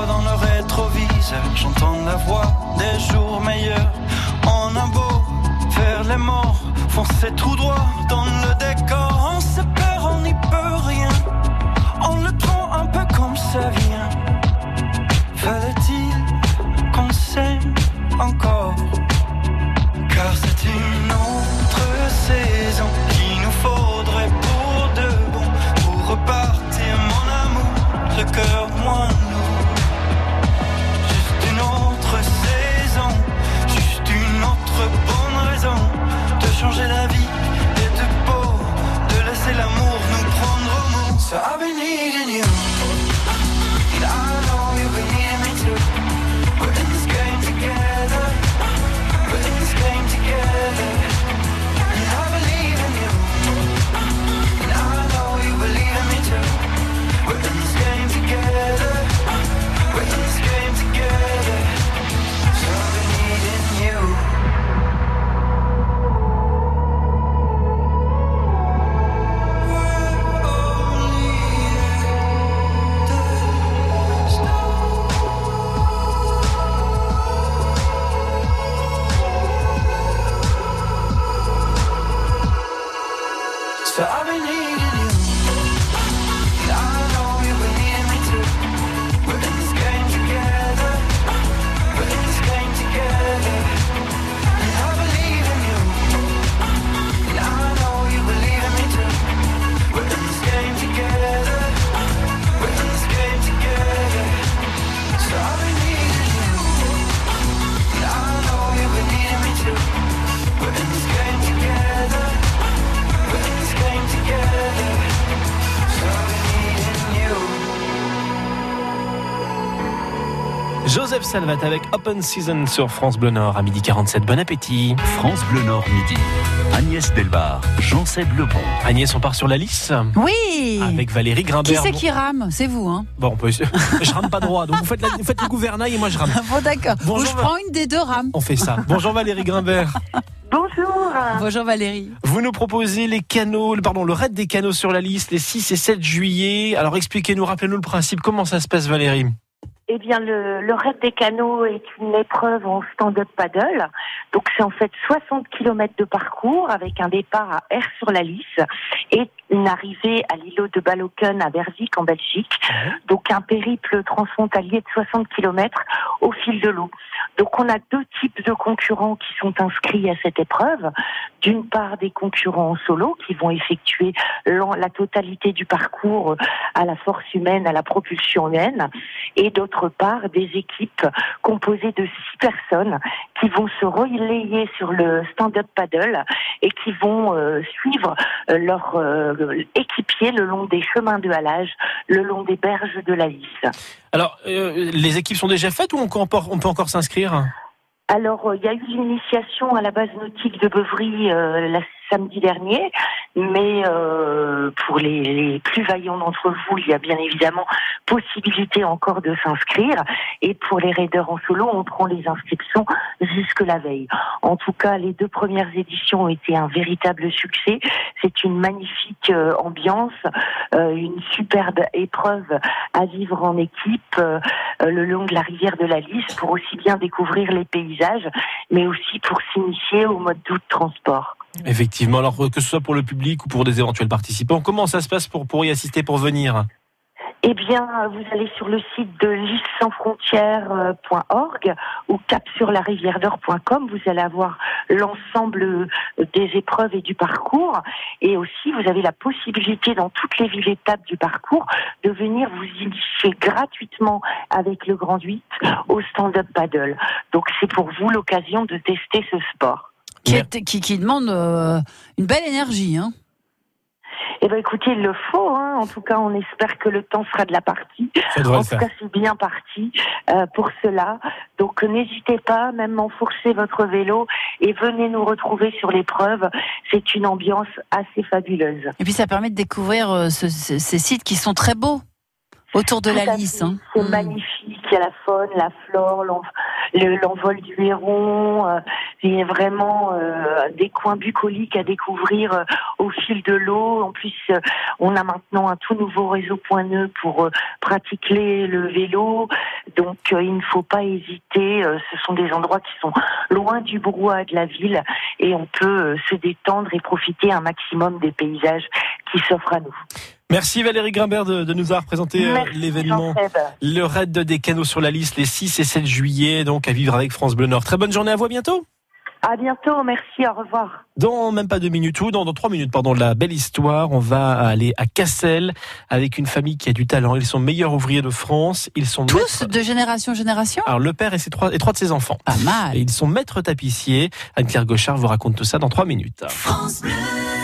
dans le rétroviseur, j'entends la voix des jours meilleurs. On a beau faire les morts, foncer tout droit dans le décor. Salvat avec Open Season sur France Bleu Nord à midi 47. Bon appétit. France Bleu Nord midi. Agnès Delbar, Jean-Seb Lebon. Agnès, on part sur la liste Oui avec Valérie Qui Grimbert. c'est qui rame C'est vous, hein Bon, on peut... je rame pas droit, donc vous faites, la- vous faites le gouvernail et moi je rame. (laughs) Bon, d'accord. Bonjour, Ou je prends une des deux rames. On fait ça. Bonjour Valérie Grimbert. Bonjour. Bonjour Valérie. Vous nous proposez les canaux, pardon, le raid des canaux sur la liste les 6 et 7 juillet. Alors expliquez-nous, rappelez-nous le principe. Comment ça se passe Valérie? Eh bien, le, le raid des canaux est une épreuve en stand-up paddle. Donc, c'est en fait 60 km de parcours avec un départ à Air-sur-la-Lys et une arrivée à l'îlot de Baloken à Berzik en Belgique. Donc, un périple transfrontalier de 60 km au fil de l'eau. Donc, on a deux types de concurrents qui sont inscrits à cette épreuve. D'une part, des concurrents en solo qui vont effectuer la totalité du parcours à la force humaine, à la propulsion humaine, et d'autre part, des équipes composées de six personnes qui vont se relayer sur le stand-up paddle et qui vont euh, suivre euh, leur euh, équipier le long des chemins de halage, le long des berges de la Lys. Alors, euh, les équipes sont déjà faites ou on peut encore, s'inscrire? Alors, il y a eu l'initiation à la base nautique de Beuvry euh, la samedi dernier, mais euh, pour les, plus vaillants d'entre vous, il y a bien évidemment possibilité encore de s'inscrire. Et pour les raiders en solo, on prend les inscriptions jusque la veille. En tout cas, les deux premières éditions ont été un véritable succès. C'est une magnifique euh, ambiance, euh, une superbe épreuve à vivre en équipe le long de la rivière de la Lys pour aussi bien découvrir les paysages, mais aussi pour s'initier au mode doux de transport. Effectivement, alors que ce soit pour le public ou pour des éventuels participants, comment ça se passe pour, y assister, pour venir Eh bien, vous allez sur le site de lissansfrontières.org ou capsurlarivièredor.com. Vous allez avoir l'ensemble euh, des épreuves et du parcours. Et aussi, vous avez la possibilité dans toutes les villes étapes du parcours de venir vous initier gratuitement avec le Grand 8 au stand-up paddle. Donc, c'est pour vous l'occasion de tester ce sport. Qui, est- qui, qui demande euh, une belle énergie. Hein. Eh ben écoutez, il le faut. Hein. En tout cas, on espère que le temps sera de la partie. Ça en tout faire. cas, c'est bien parti euh, pour cela. Donc, n'hésitez pas, même enfourcez votre vélo et venez nous retrouver sur l'épreuve. C'est une ambiance assez fabuleuse. Et puis ça permet de découvrir euh, ce- ce- ces sites qui sont très beaux autour de la Lys. hein. C'est magnifique. Il y a la faune, la flore, l'en- le- l'envol du héron. euh, il y a vraiment euh, des coins bucoliques à découvrir euh, au fil de l'eau. En plus, on a maintenant un tout nouveau réseau point nœud pour pratiquer le vélo. Donc, il ne faut pas hésiter. Ce sont des endroits qui sont loin du brouhaha de la ville et on peut se détendre et profiter un maximum des paysages qui s'offrent à nous. Merci Valérie Grimbert de, de nous avoir présenté euh, Merci, l'événement. Le raid des canaux sur la liste les 6 et 7 juillet, donc à vivre avec France Bleu Nord. Très bonne journée à vous, à bientôt. À bientôt. Merci. Au revoir. Dans même pas deux minutes, ou dans, dans trois minutes, pardon, de la belle histoire, on va aller à Cassel avec une famille qui a du talent. Ils sont meilleurs ouvriers de France. Ils sont Tous maîtres- de génération en génération? Alors le père et, ses trois, et trois de ses enfants. Pas mal. Et ils sont maîtres tapissiers. Anne-Claire Gauchard vous raconte tout ça dans trois minutes. Nouvelle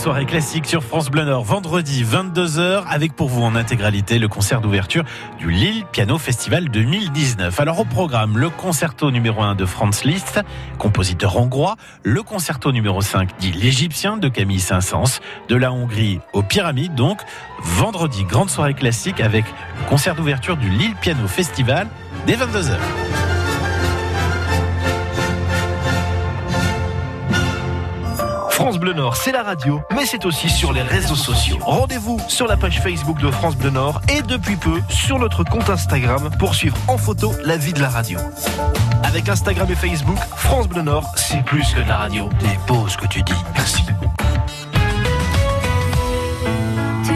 soirée classique sur France Bleu Nord, vendredi 22h, avec pour vous en intégralité le concert d'ouverture du Lille Piano Festival 2019. Alors au programme, le concerto numéro 1 de Franz Liszt, compositeur hongrois, le concerto numéro 5 dit l'Égyptien de Camille Saint-Saëns, de la Hongrie aux Pyramides donc, vendredi grande soirée classique avec le concert d'ouverture du Lille Piano Festival dès 22h. France Bleu Nord, c'est la radio, mais c'est aussi sur les réseaux sociaux. Rendez-vous sur la page Facebook de France Bleu Nord et depuis peu sur notre compte Instagram pour suivre en photo la vie de la radio. Avec Instagram et Facebook, France Bleu Nord, c'est plus que la radio. T'es beau ce que tu dis. Merci. Tu.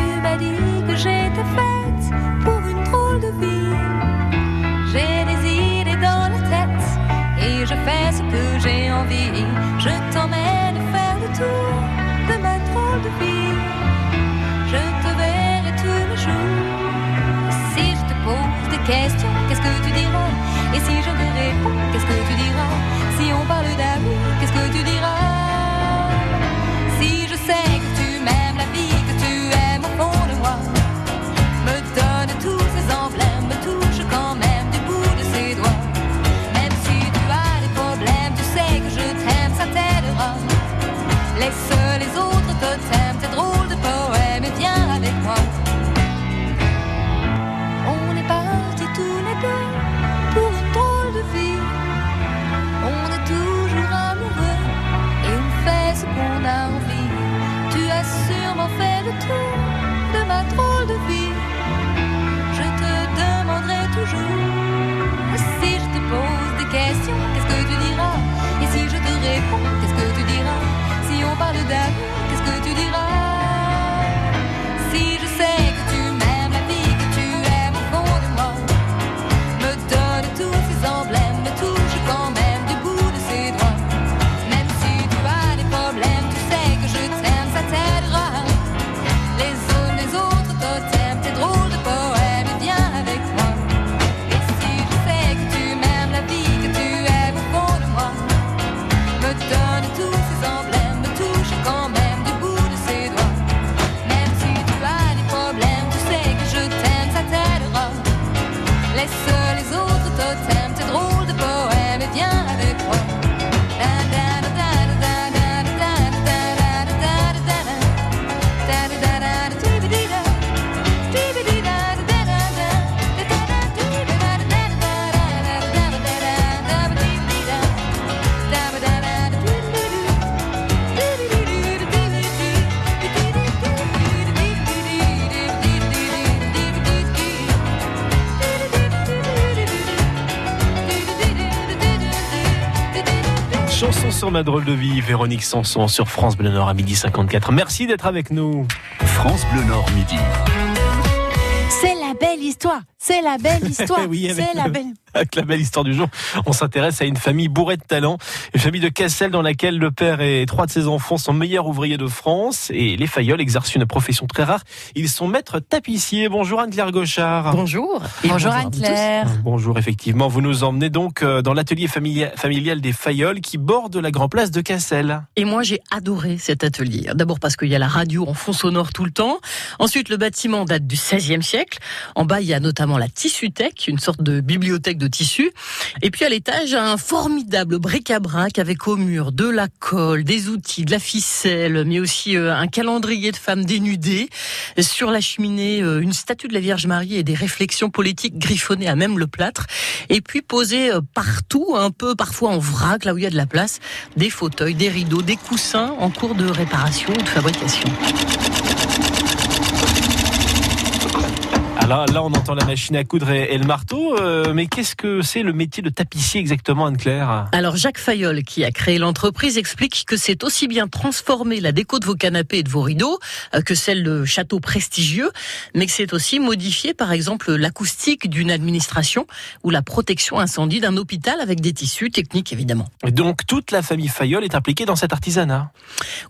J'ai des idées dans la tête et je fais ce que j'ai envie. could you ma drôle de vie, Véronique Sanson sur France Bleu Nord à midi 54. Merci d'être avec nous. France Bleu Nord midi. C'est la belle histoire. C'est la belle (laughs) histoire. Oui, c'est la le- belle. (laughs) Avec la belle histoire du jour, on s'intéresse à une famille bourrée de talent, une famille de Cassel dans laquelle le père et trois de ses enfants sont meilleurs ouvriers de France et les Fayol exercent une profession très rare. Ils sont maîtres tapissiers. Bonjour Anne-Claire Gauchard. Bonjour. Et bonjour Anne-Claire. Bonjour, effectivement. Vous nous emmenez donc euh, dans l'atelier familia- familial des Fayol qui borde la Grand Place de Cassel. Et moi, j'ai adoré cet atelier. D'abord parce qu'il y a la radio en fond sonore tout le temps. Ensuite, le bâtiment date du XVIe siècle. En bas, il y a notamment la Tissuthèque, une sorte de bibliothèque de tissus. Et puis à l'étage, un formidable bric-à-brac avec au mur de la colle, des outils, de la ficelle, mais aussi euh, un calendrier de femmes dénudées. Sur la cheminée, euh, une statue de la Vierge Marie et des réflexions politiques griffonnées à même le plâtre. Et puis posées euh, partout, un peu parfois en vrac, là où il y a de la place, des fauteuils, des rideaux, des coussins en cours de réparation ou de fabrication. Alors là, on entend la machine à coudre et, et le marteau, euh, mais qu'est-ce que c'est le métier de tapissier exactement, Anne-Claire Alors Jacques Fayol, qui a créé l'entreprise, explique que c'est aussi bien transformer la déco de vos canapés et de vos rideaux euh, que celle de châteaux prestigieux, mais que c'est aussi modifier par exemple l'acoustique d'une administration ou la protection incendie d'un hôpital avec des tissus techniques évidemment. Et Donc toute la famille Fayol est impliquée dans cet artisanat.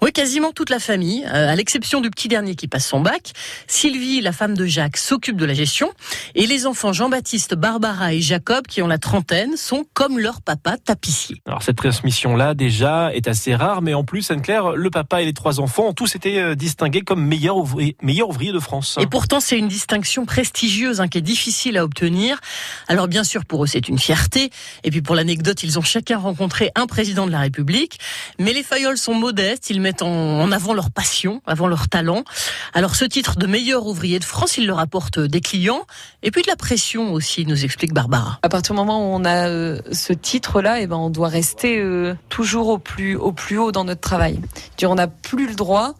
Oui, quasiment toute la famille, euh, à l'exception du petit dernier qui passe son bac. Sylvie, la femme de Jacques, s'occupe de la gestion. Et les enfants Jean-Baptiste, Barbara et Jacob, qui ont la trentaine, sont comme leur papa tapissiers. Alors cette transmission-là, déjà, est assez rare, mais en plus, Anne-Claire, le papa et les trois enfants ont tous été euh, distingués comme meilleurs ouvriers, meilleurs ouvriers de France. Et pourtant, c'est une distinction prestigieuse hein, qui est difficile à obtenir. Alors bien sûr, pour eux, c'est une fierté. Et puis pour l'anecdote, ils ont chacun rencontré un président de la République. Mais les Fayols sont modestes, ils mettent en, en avant leur passion, avant leur talent. Alors ce titre de meilleur ouvrier de France, il leur apporte des clients et puis de la pression aussi, nous explique Barbara. À partir du moment où on a euh, ce titre-là, eh ben, on doit rester euh, toujours au plus, au plus haut dans notre travail. Dire, on n'a plus le droit,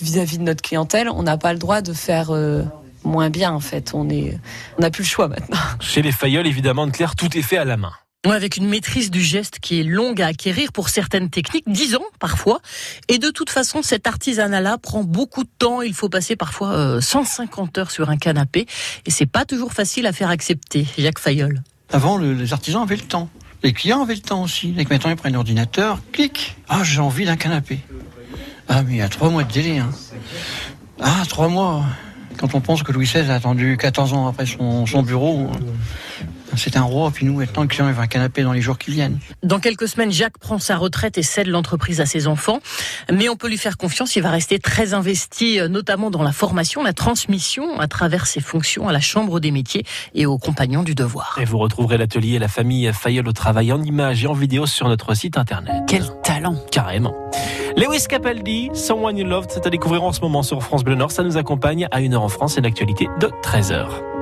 vis-à-vis de notre clientèle, on n'a pas le droit de faire euh, moins bien en fait. On est, on n'a plus le choix maintenant. Chez les Fayol, évidemment, Anne-Claire, tout est fait à la main. Avec une maîtrise du geste qui est longue à acquérir pour certaines techniques, 10 ans parfois. Et de toute façon, cet artisanat-là prend beaucoup de temps. Il faut passer parfois euh, 150 heures sur un canapé. Et c'est pas toujours facile à faire accepter. Jacques Fayol. Avant, le- les artisans avaient le temps. Les clients avaient le temps aussi. Et que maintenant, ils prennent l'ordinateur, clic. Ah, j'ai envie d'un canapé. Ah, mais il y a trois mois de délai. Hein. Ah, trois mois. Quand on pense que Louis XVI a attendu 14 ans après son bureau, C'est un roi, puis nous, maintenant, le client, il veut un canapé dans les jours qui viennent. Dans quelques semaines, Jacques prend sa retraite et cède l'entreprise à ses enfants. Mais on peut lui faire confiance, il va rester très investi, euh, notamment dans la formation, la transmission à travers ses fonctions à la Chambre des métiers et aux compagnons du devoir. Et vous retrouverez l'atelier et la famille Fayol au travail en images et en vidéo sur notre site internet. Quel talent Carrément. Lewis Capaldi, Someone You Loved, c'est à découvrir en ce moment sur France Bleu Nord. Ça nous accompagne à 1h en France, une actualité de 13h.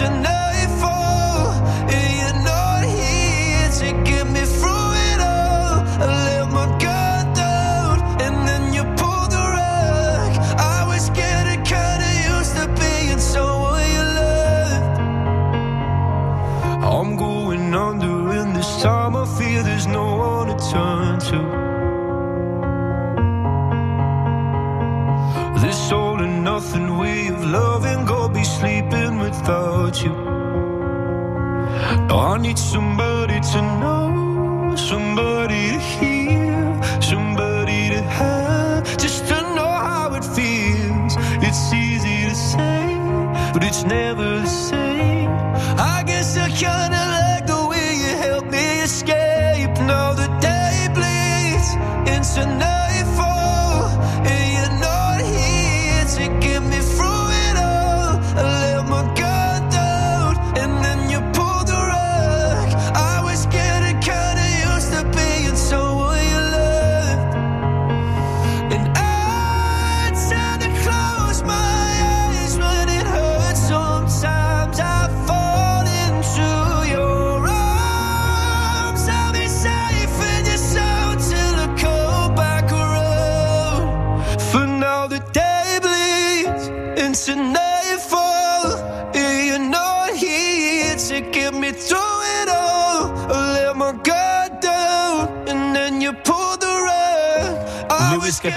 listen nothing way of loving, go be sleeping without you. I need somebody to know, somebody to hear, somebody to have, just to know how it feels. It's easy to say, but it's never the same.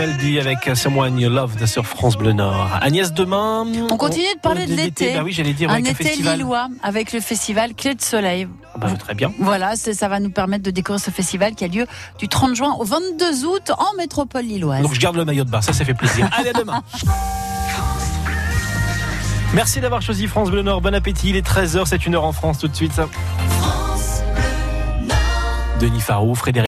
Capaldi avec Someone You Loved sur France Bleu Nord. Agnès, demain. On continue de parler de l'été. Bah oui, j'allais dire Un avec le été festival. lillois avec le festival Clé de Soleil. Ah bah, très bien. Voilà, ça va nous permettre de découvrir ce festival qui a lieu du 30 juin au 22 août en métropole lilloise. Donc je garde le maillot de bain, ça, ça fait plaisir. (laughs) Allez, à demain. Merci d'avoir choisi France Bleu Nord. Bon appétit. Il est 13h, c'est une heure en France tout de suite. Denis Farou, Frédéric.